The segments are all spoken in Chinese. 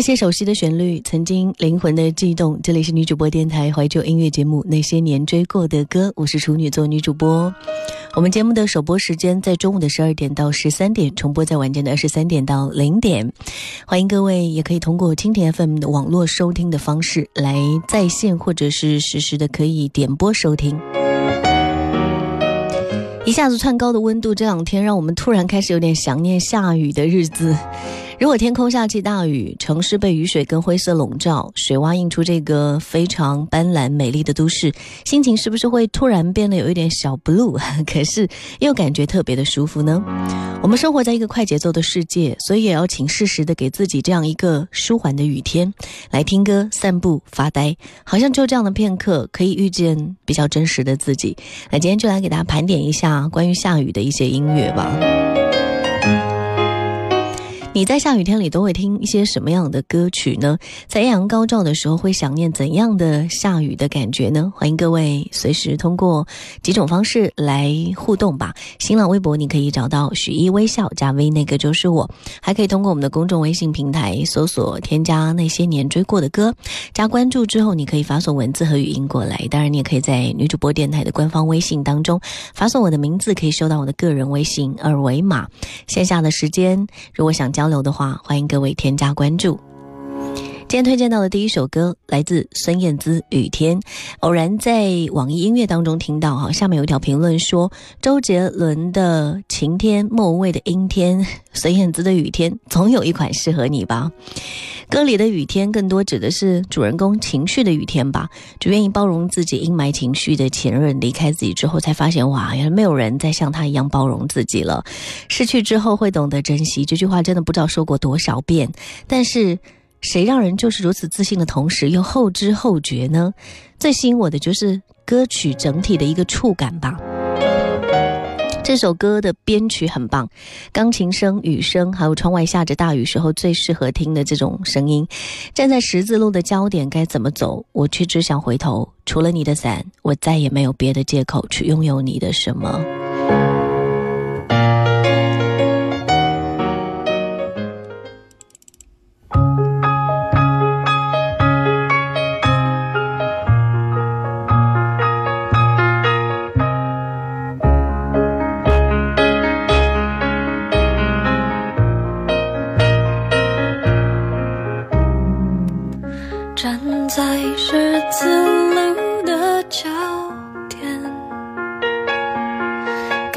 那些熟悉的旋律，曾经灵魂的悸动。这里是女主播电台怀旧音乐节目《那些年追过的歌》，我是处女座女主播。我们节目的首播时间在中午的十二点到十三点，重播在晚间的二十三点到零点。欢迎各位，也可以通过蜻蜓 FM 的网络收听的方式来在线或者是实时的可以点播收听。一下子窜高的温度，这两天让我们突然开始有点想念下雨的日子。如果天空下起大雨，城市被雨水跟灰色笼罩，水洼映出这个非常斑斓美丽的都市，心情是不是会突然变得有一点小 blue？可是又感觉特别的舒服呢？我们生活在一个快节奏的世界，所以也要请适时的给自己这样一个舒缓的雨天，来听歌、散步、发呆，好像就这样的片刻，可以遇见比较真实的自己。那今天就来给大家盘点一下关于下雨的一些音乐吧。你在下雨天里都会听一些什么样的歌曲呢？在艳阳高照的时候会想念怎样的下雨的感觉呢？欢迎各位随时通过几种方式来互动吧。新浪微博你可以找到许一微笑加 V，那个就是我。还可以通过我们的公众微信平台搜索添加那些年追过的歌，加关注之后你可以发送文字和语音过来。当然你也可以在女主播电台的官方微信当中发送我的名字，可以收到我的个人微信二维码。线下的时间如果想加。交流的话，欢迎各位添加关注。今天推荐到的第一首歌来自孙燕姿《雨天》，偶然在网易音乐当中听到哈，下面有一条评论说：周杰伦的晴天，莫文蔚的阴天，孙燕姿的雨天，总有一款适合你吧。歌里的雨天更多指的是主人公情绪的雨天吧，只愿意包容自己阴霾情绪的前任离开自己之后，才发现哇，原来没有人再像他一样包容自己了。失去之后会懂得珍惜，这句话真的不知道说过多少遍。但是，谁让人就是如此自信的同时又后知后觉呢？最吸引我的就是歌曲整体的一个触感吧。这首歌的编曲很棒，钢琴声、雨声，还有窗外下着大雨时候最适合听的这种声音。站在十字路的焦点该怎么走？我却只想回头。除了你的伞，我再也没有别的借口去拥有你的什么。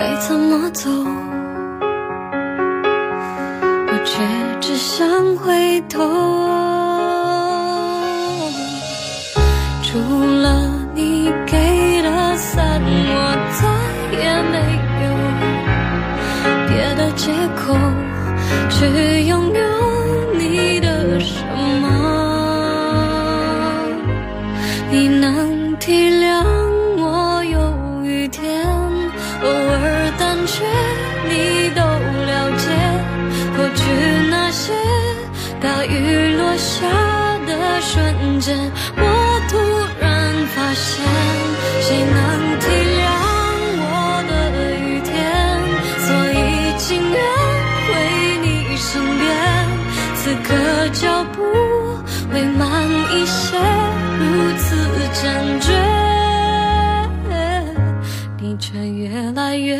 该怎么走？我却只想回头。除了你给的伞我再也没有。别的借口去拥有瞬间我突然发现谁能体谅我的雨天？所以情愿回你身边此刻脚步会慢一些如此坚决。你却越来越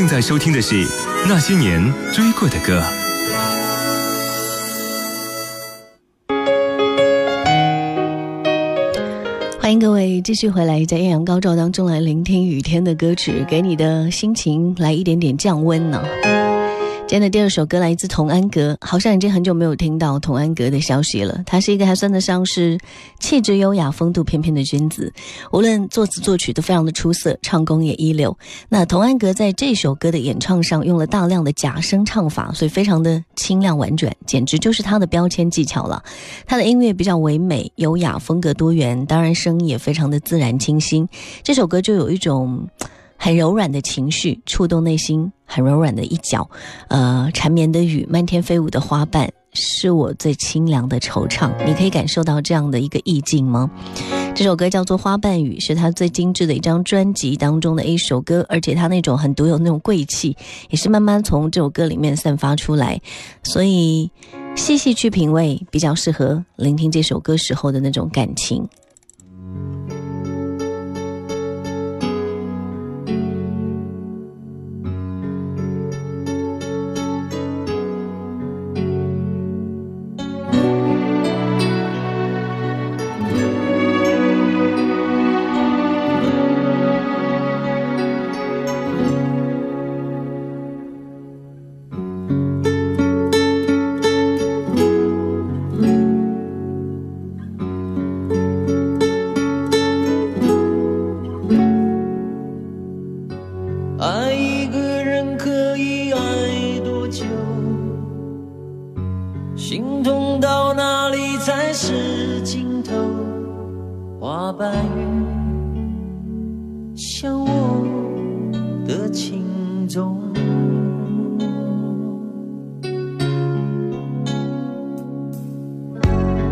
正在收听的是《那些年追过的歌》。欢迎各位继续回来，在艳阳高照当中来聆听雨天的歌曲，给你的心情来一点点降温呢。今天的第二首歌来自童安格，好像已经很久没有听到童安格的消息了。他是一个还算得上是气质优雅、风度翩翩的君子，无论作词作曲都非常的出色，唱功也一流。那童安格在这首歌的演唱上用了大量的假声唱法，所以非常的清亮婉转，简直就是他的标签技巧了。他的音乐比较唯美、优雅，风格多元，当然声音也非常的自然清新。这首歌就有一种。很柔软的情绪，触动内心；很柔软的一角，呃，缠绵的雨，漫天飞舞的花瓣，是我最清凉的惆怅。你可以感受到这样的一个意境吗？这首歌叫做《花瓣雨》，是他最精致的一张专辑当中的一首歌，而且他那种很独有那种贵气，也是慢慢从这首歌里面散发出来。所以细细去品味，比较适合聆听这首歌时候的那种感情。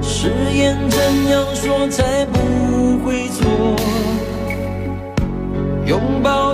誓言怎样说才不会错？拥抱。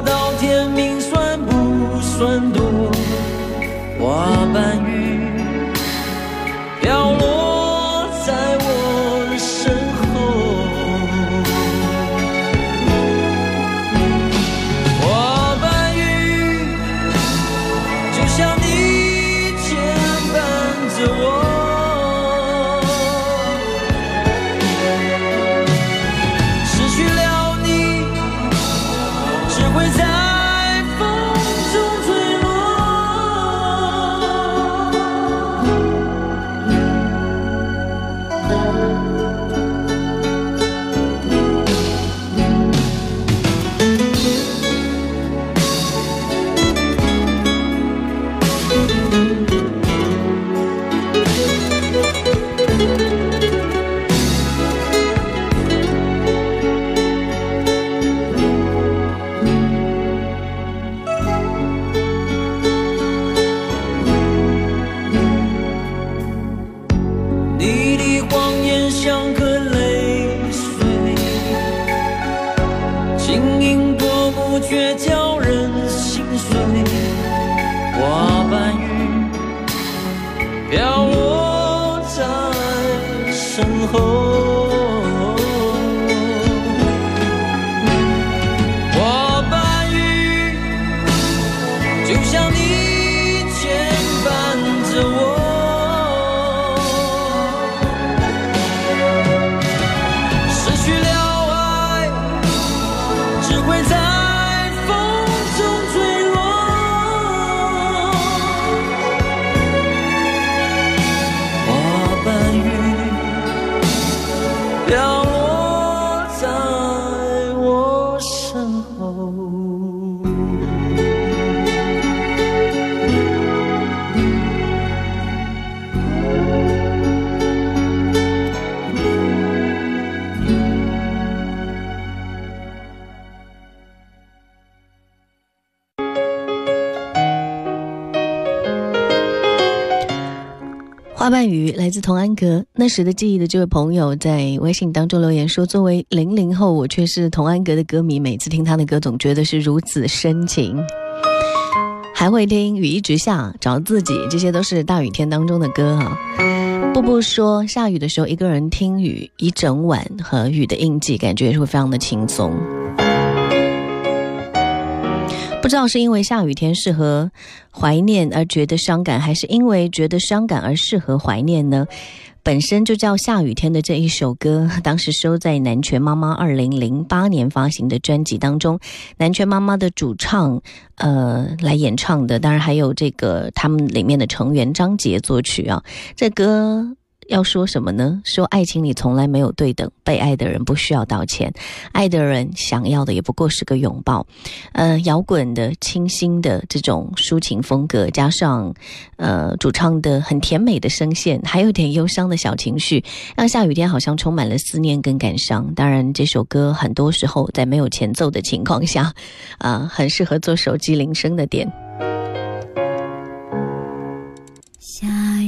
飘落在身后。花瓣雨来自童安格。那时的记忆的这位朋友在微信当中留言说：“作为零零后，我却是童安格的歌迷，每次听他的歌，总觉得是如此深情。还会听《雨一直下》，找自己，这些都是大雨天当中的歌哈。步步说，下雨的时候一个人听雨一整晚和雨的印记，感觉也是会非常的轻松。”不知道是因为下雨天适合怀念而觉得伤感，还是因为觉得伤感而适合怀念呢？本身就叫下雨天的这一首歌，当时收在南拳妈妈二零零八年发行的专辑当中，南拳妈妈的主唱呃来演唱的，当然还有这个他们里面的成员张杰作曲啊，这歌。要说什么呢？说爱情里从来没有对等，被爱的人不需要道歉，爱的人想要的也不过是个拥抱。呃，摇滚的、清新的这种抒情风格，加上呃主唱的很甜美的声线，还有点忧伤的小情绪，让下雨天好像充满了思念跟感伤。当然，这首歌很多时候在没有前奏的情况下，啊，很适合做手机铃声的点。下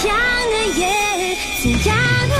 怎样的夜，怎样的。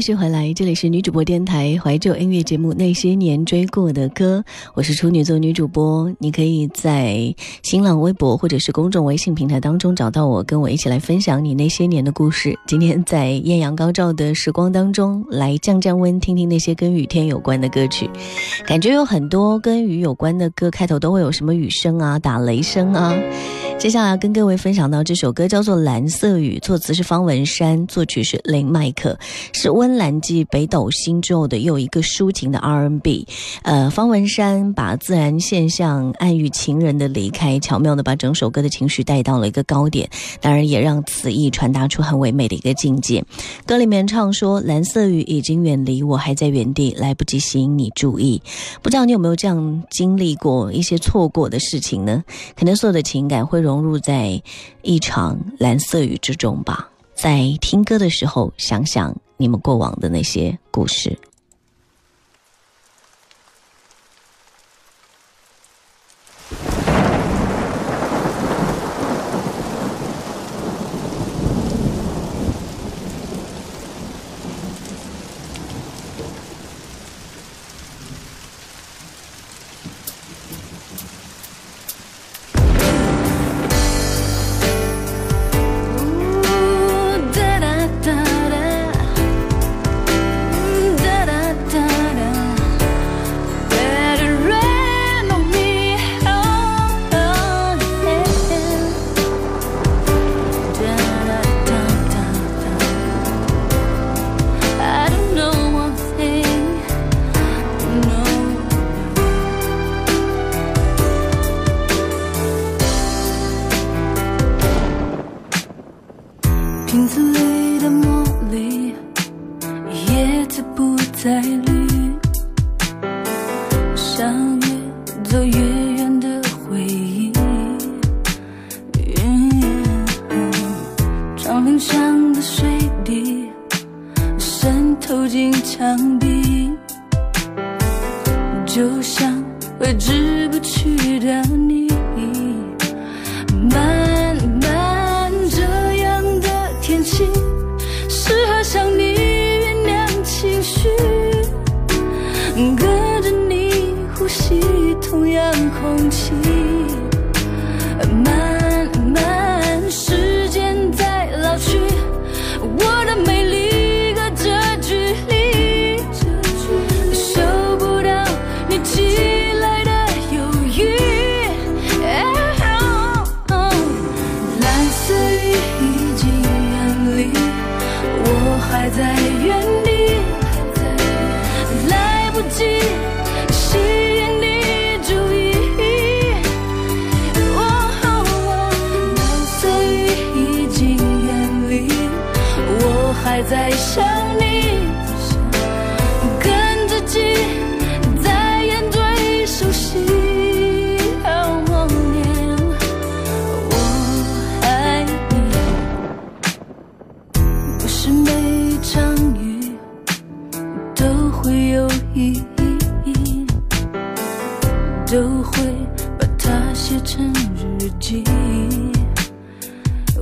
继续回来，这里是女主播电台怀旧音乐节目《那些年追过的歌》，我是处女座女主播。你可以在新浪微博或者是公众微信平台当中找到我，跟我一起来分享你那些年的故事。今天在艳阳高照的时光当中，来降降温，听听那些跟雨天有关的歌曲。感觉有很多跟雨有关的歌，开头都会有什么雨声啊、打雷声啊。接下来跟各位分享到这首歌叫做《蓝色雨》，作词是方文山，作曲是林麦克，是温岚继北斗星之后的又一个抒情的 R&B。呃，方文山把自然现象暗喻情人的离开，巧妙的把整首歌的情绪带到了一个高点，当然也让词意传达出很唯美的一个境界。歌里面唱说：“蓝色雨已经远离我，还在原地，来不及吸引你注意。”不知道你有没有这样经历过一些错过的事情呢？可能所有的情感会融融入在一场蓝色雨之中吧。在听歌的时候，想想你们过往的那些故事。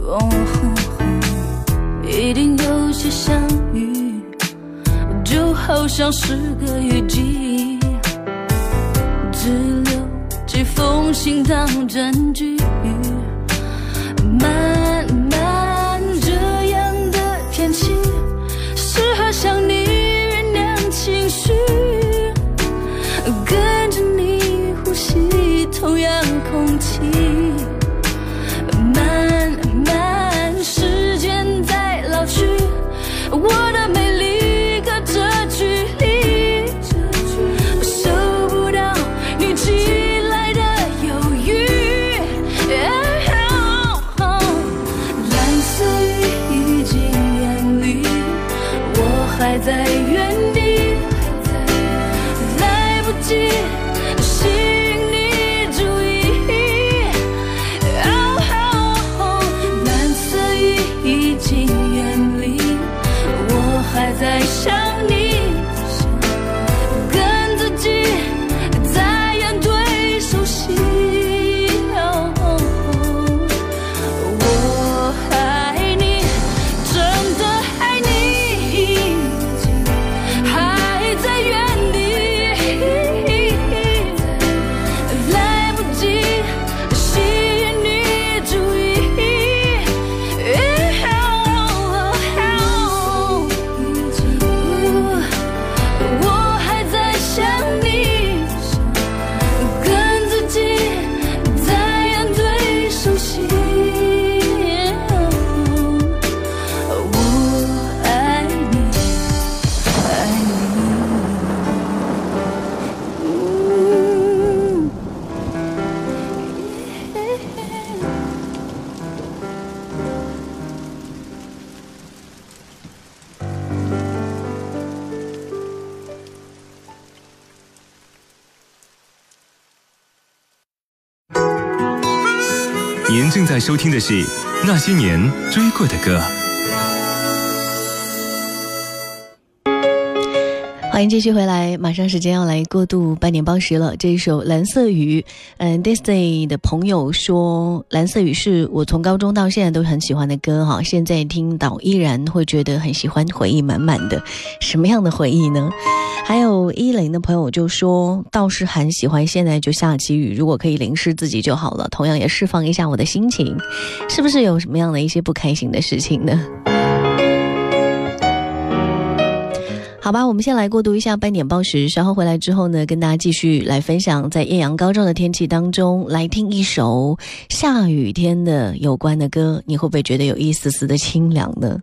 哦，一定有些相遇，就好像是个雨季，只留几封信当证据。收听的是《那些年追过的歌》。欢迎继续回来，马上时间要来过渡半年报时了。这一首《蓝色雨》，嗯，Disney 的朋友说，《蓝色雨》是我从高中到现在都很喜欢的歌哈，现在听到依然会觉得很喜欢，回忆满满的。什么样的回忆呢？还有一零的朋友就说，倒是很喜欢现在就下起雨，如果可以淋湿自己就好了，同样也释放一下我的心情。是不是有什么样的一些不开心的事情呢？好吧，我们先来过渡一下半点报时，稍后回来之后呢，跟大家继续来分享在艳阳高照的天气当中，来听一首下雨天的有关的歌，你会不会觉得有一丝丝的清凉呢？